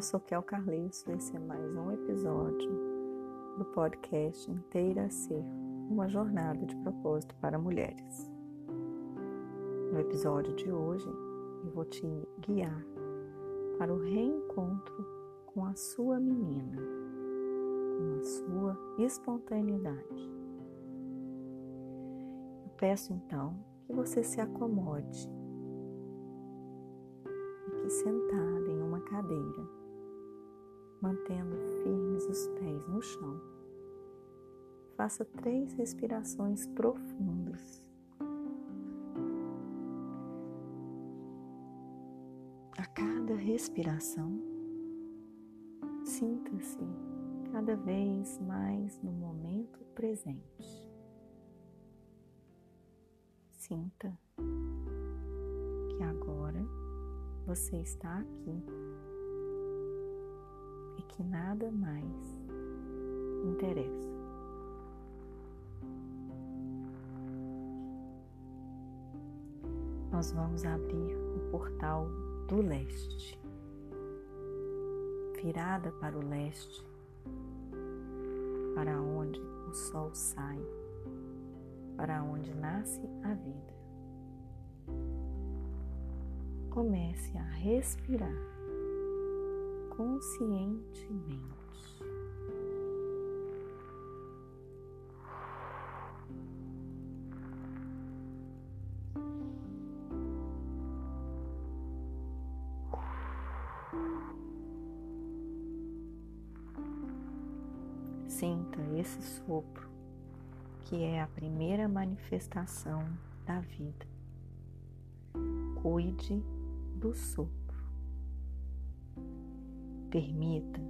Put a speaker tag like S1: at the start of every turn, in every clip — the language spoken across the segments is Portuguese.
S1: eu sou Kel Carlinhos e esse é mais um episódio do podcast Inteira a Ser, uma jornada de propósito para mulheres. No episódio de hoje, eu vou te guiar para o reencontro com a sua menina, com a sua espontaneidade. Eu peço então que você se acomode sentada em uma cadeira, mantendo firmes os pés no chão. Faça três respirações profundas. A cada respiração, sinta-se cada vez mais no momento presente. Sinta que agora você está aqui que nada mais interessa. Nós vamos abrir o portal do leste, virada para o leste, para onde o sol sai, para onde nasce a vida comece a respirar conscientemente. Sinta esse sopro, que é a primeira manifestação da vida. Cuide do sopro. Permita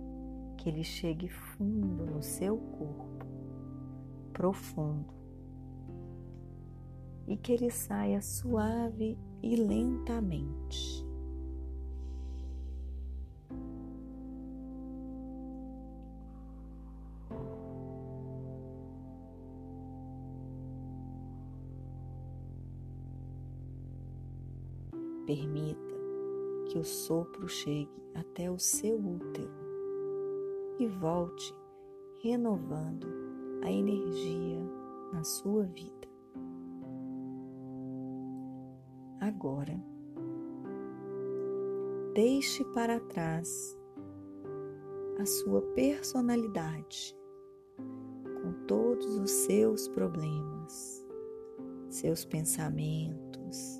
S1: que ele chegue fundo no seu corpo, profundo, e que ele saia suave e lentamente. Permita que o sopro chegue até o seu útero e volte renovando a energia na sua vida. Agora, deixe para trás a sua personalidade com todos os seus problemas, seus pensamentos,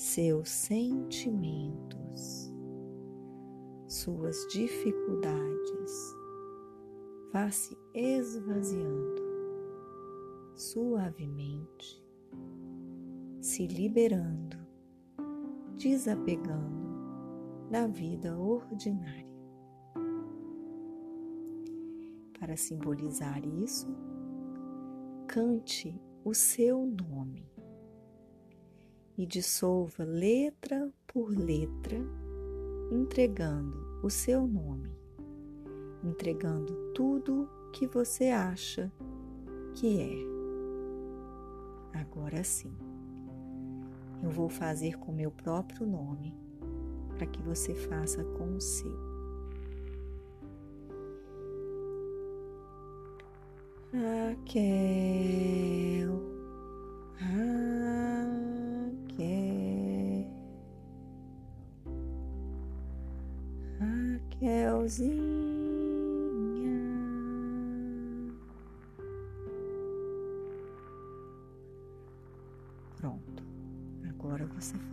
S1: seus sentimentos, suas dificuldades. Vá se esvaziando suavemente, se liberando, desapegando da vida ordinária. Para simbolizar isso, cante o seu nome e dissolva letra por letra, entregando o seu nome, entregando tudo que você acha que é. Agora sim, eu vou fazer com meu próprio nome para que você faça com o seu. Raquel.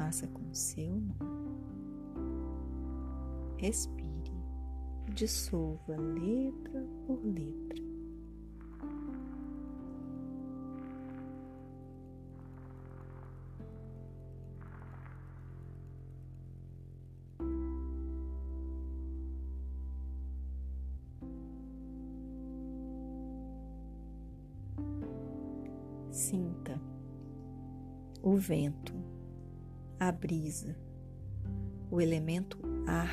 S1: Faça com seu nome. Respire e dissolva letra por letra. Sinta o vento, a brisa, o elemento ar,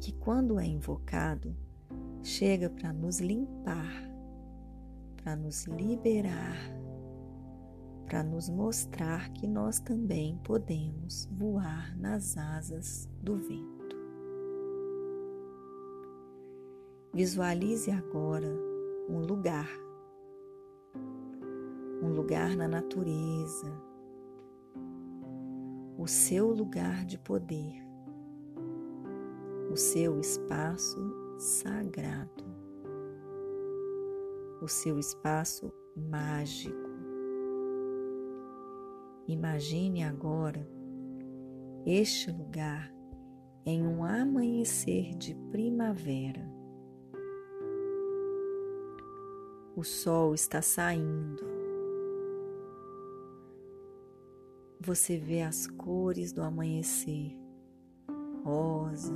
S1: que quando é invocado, chega para nos limpar, para nos liberar, para nos mostrar que nós também podemos voar nas asas do vento. Visualize agora um lugar, um lugar na natureza, o seu lugar de poder, o seu espaço sagrado, o seu espaço mágico. Imagine agora este lugar em um amanhecer de primavera. O sol está saindo. Você vê as cores do amanhecer: rosa,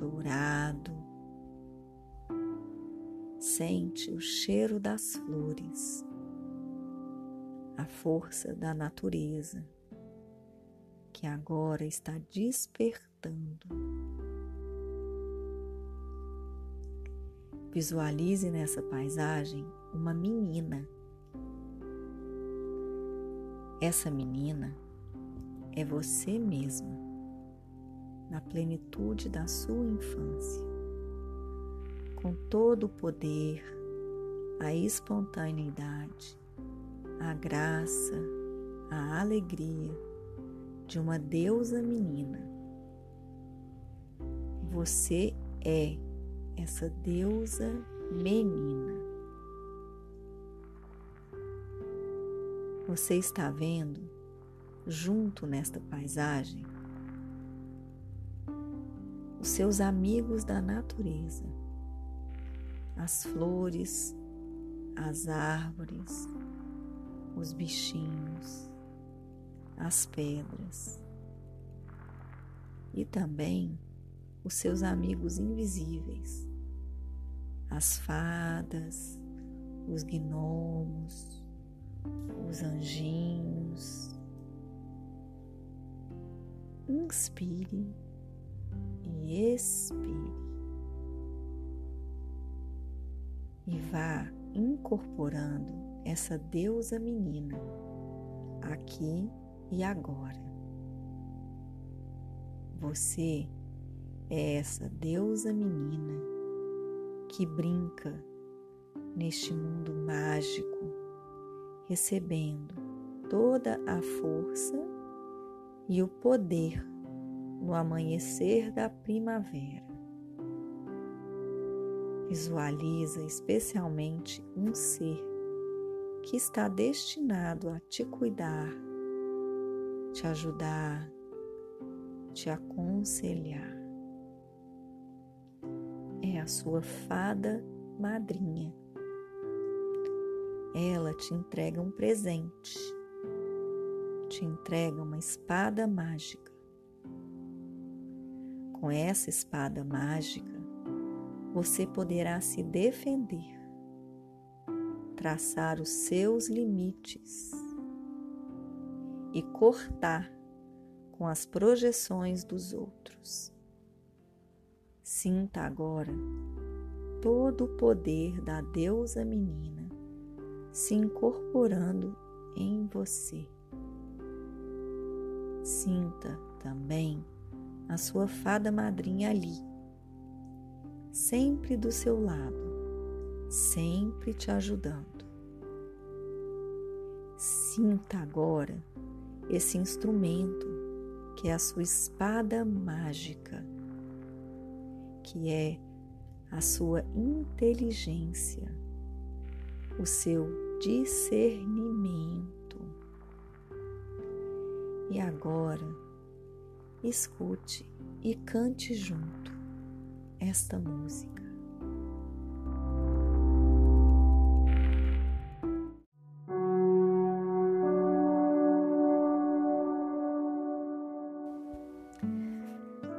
S1: dourado. Sente o cheiro das flores, a força da natureza que agora está despertando. Visualize nessa paisagem uma menina. Essa menina é você mesma, na plenitude da sua infância, com todo o poder, a espontaneidade, a graça, a alegria de uma deusa menina. Você é essa deusa menina. Você está vendo, junto nesta paisagem, os seus amigos da natureza, as flores, as árvores, os bichinhos, as pedras e também os seus amigos invisíveis, as fadas, os gnomos, os anjinhos. Inspire e expire. E vá incorporando essa deusa menina aqui e agora. Você é essa deusa menina que brinca neste mundo mágico, recebendo toda a força e o poder no amanhecer da primavera. Visualiza especialmente um ser que está destinado a te cuidar, te ajudar, te aconselhar é a sua fada madrinha. Ela te entrega um presente, te entrega uma espada mágica. Com essa espada mágica, você poderá se defender, traçar os seus limites e cortar com as projeções dos outros. Sinta agora todo o poder da deusa menina se incorporando em você. Sinta também a sua fada madrinha ali, sempre do seu lado, sempre te ajudando. Sinta agora esse instrumento que é a sua espada mágica que é a sua inteligência, o seu discernimento. E agora, escute e cante junto esta música.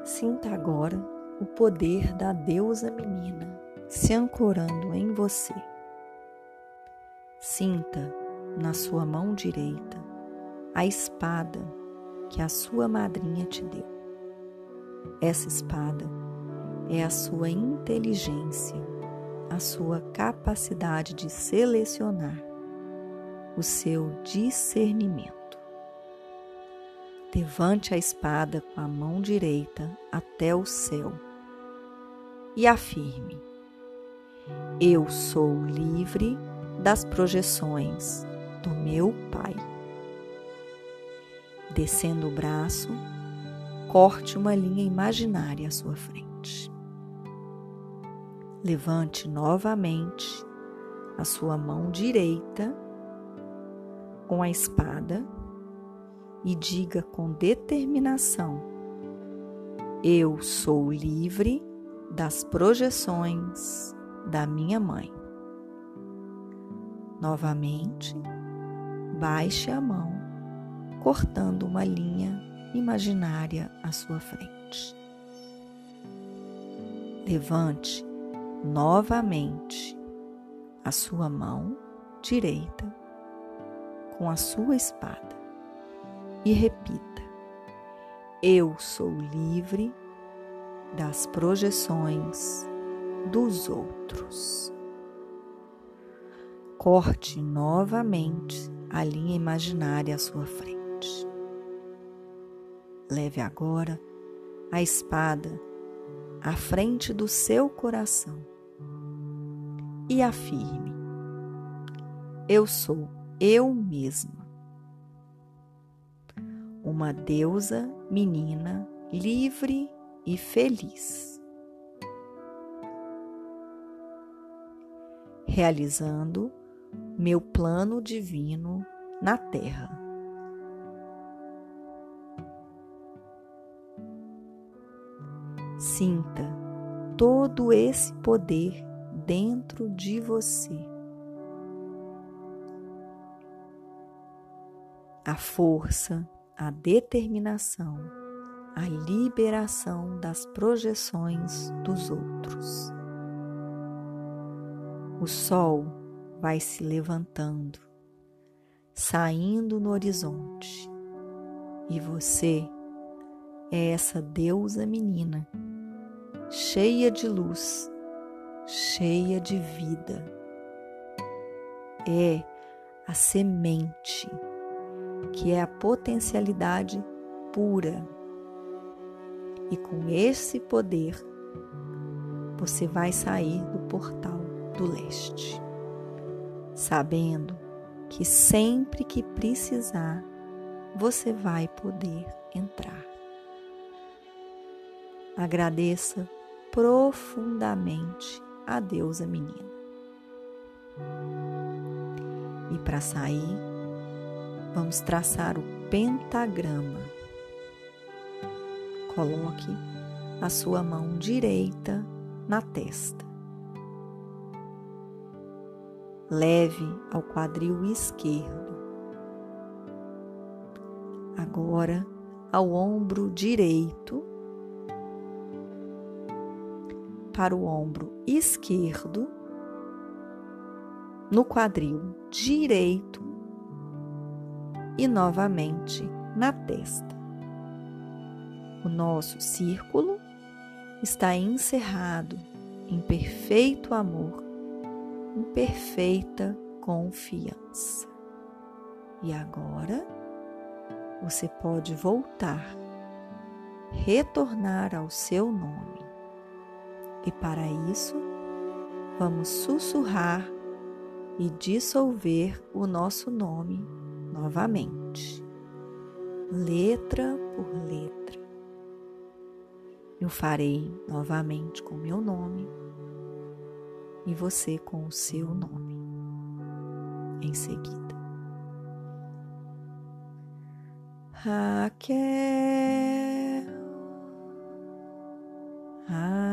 S1: Sinta agora o poder da deusa menina se ancorando em você. Sinta na sua mão direita a espada que a sua madrinha te deu. Essa espada é a sua inteligência, a sua capacidade de selecionar, o seu discernimento. Levante a espada com a mão direita até o céu e afirme: Eu sou livre das projeções do meu Pai. Descendo o braço, corte uma linha imaginária à sua frente. Levante novamente a sua mão direita com a espada e diga com determinação: Eu sou livre das projeções da minha mãe. Novamente, baixe a mão, cortando uma linha imaginária à sua frente. Levante novamente a sua mão direita com a sua espada e repita: Eu sou livre das projeções dos outros. Corte novamente a linha imaginária à sua frente. Leve agora a espada à frente do seu coração e afirme: Eu sou eu mesma, uma deusa menina livre e feliz. Realizando meu plano divino na Terra. Sinta todo esse poder dentro de você. A força, a determinação, a liberação das projeções dos outros. O sol vai se levantando, saindo no horizonte, e você é essa deusa menina, cheia de luz, cheia de vida. É a semente, que é a potencialidade pura. E com esse poder, você vai sair do portal do leste sabendo que sempre que precisar, você vai poder entrar. Agradeça profundamente a deusa menina. E para sair, vamos traçar o pentagrama. Coloque a sua mão direita na testa leve ao quadril esquerdo. Agora ao ombro direito, para o ombro esquerdo, no quadril direito e novamente na testa. O nosso círculo está encerrado em perfeito amor em perfeita confiança. E agora você pode voltar, retornar ao seu nome. E para isso, vamos sussurrar e dissolver o nosso nome novamente, letra por letra. Eu farei novamente com meu nome e você com o seu nome em seguida. Raquel, Raquel,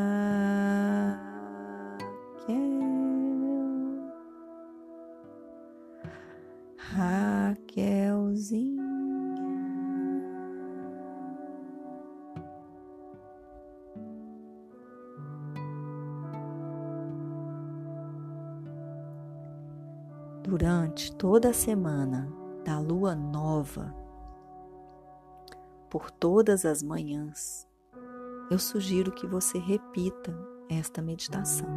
S1: durante toda a semana da lua nova, por todas as manhãs, eu sugiro que você repita esta meditação,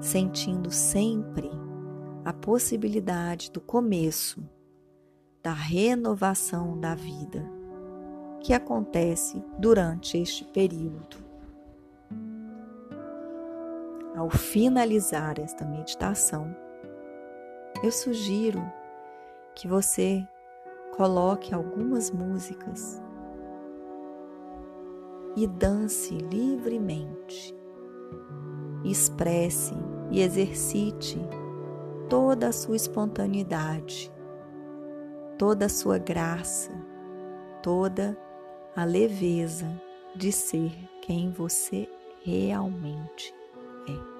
S1: sentindo sempre a possibilidade do começo, da renovação da vida que acontece durante este período. ao finalizar esta meditação, eu sugiro que você coloque algumas músicas e dance livremente. Expresse e exercite toda a sua espontaneidade, toda a sua graça, toda a leveza de ser quem você realmente é.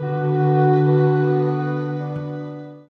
S1: Thank you.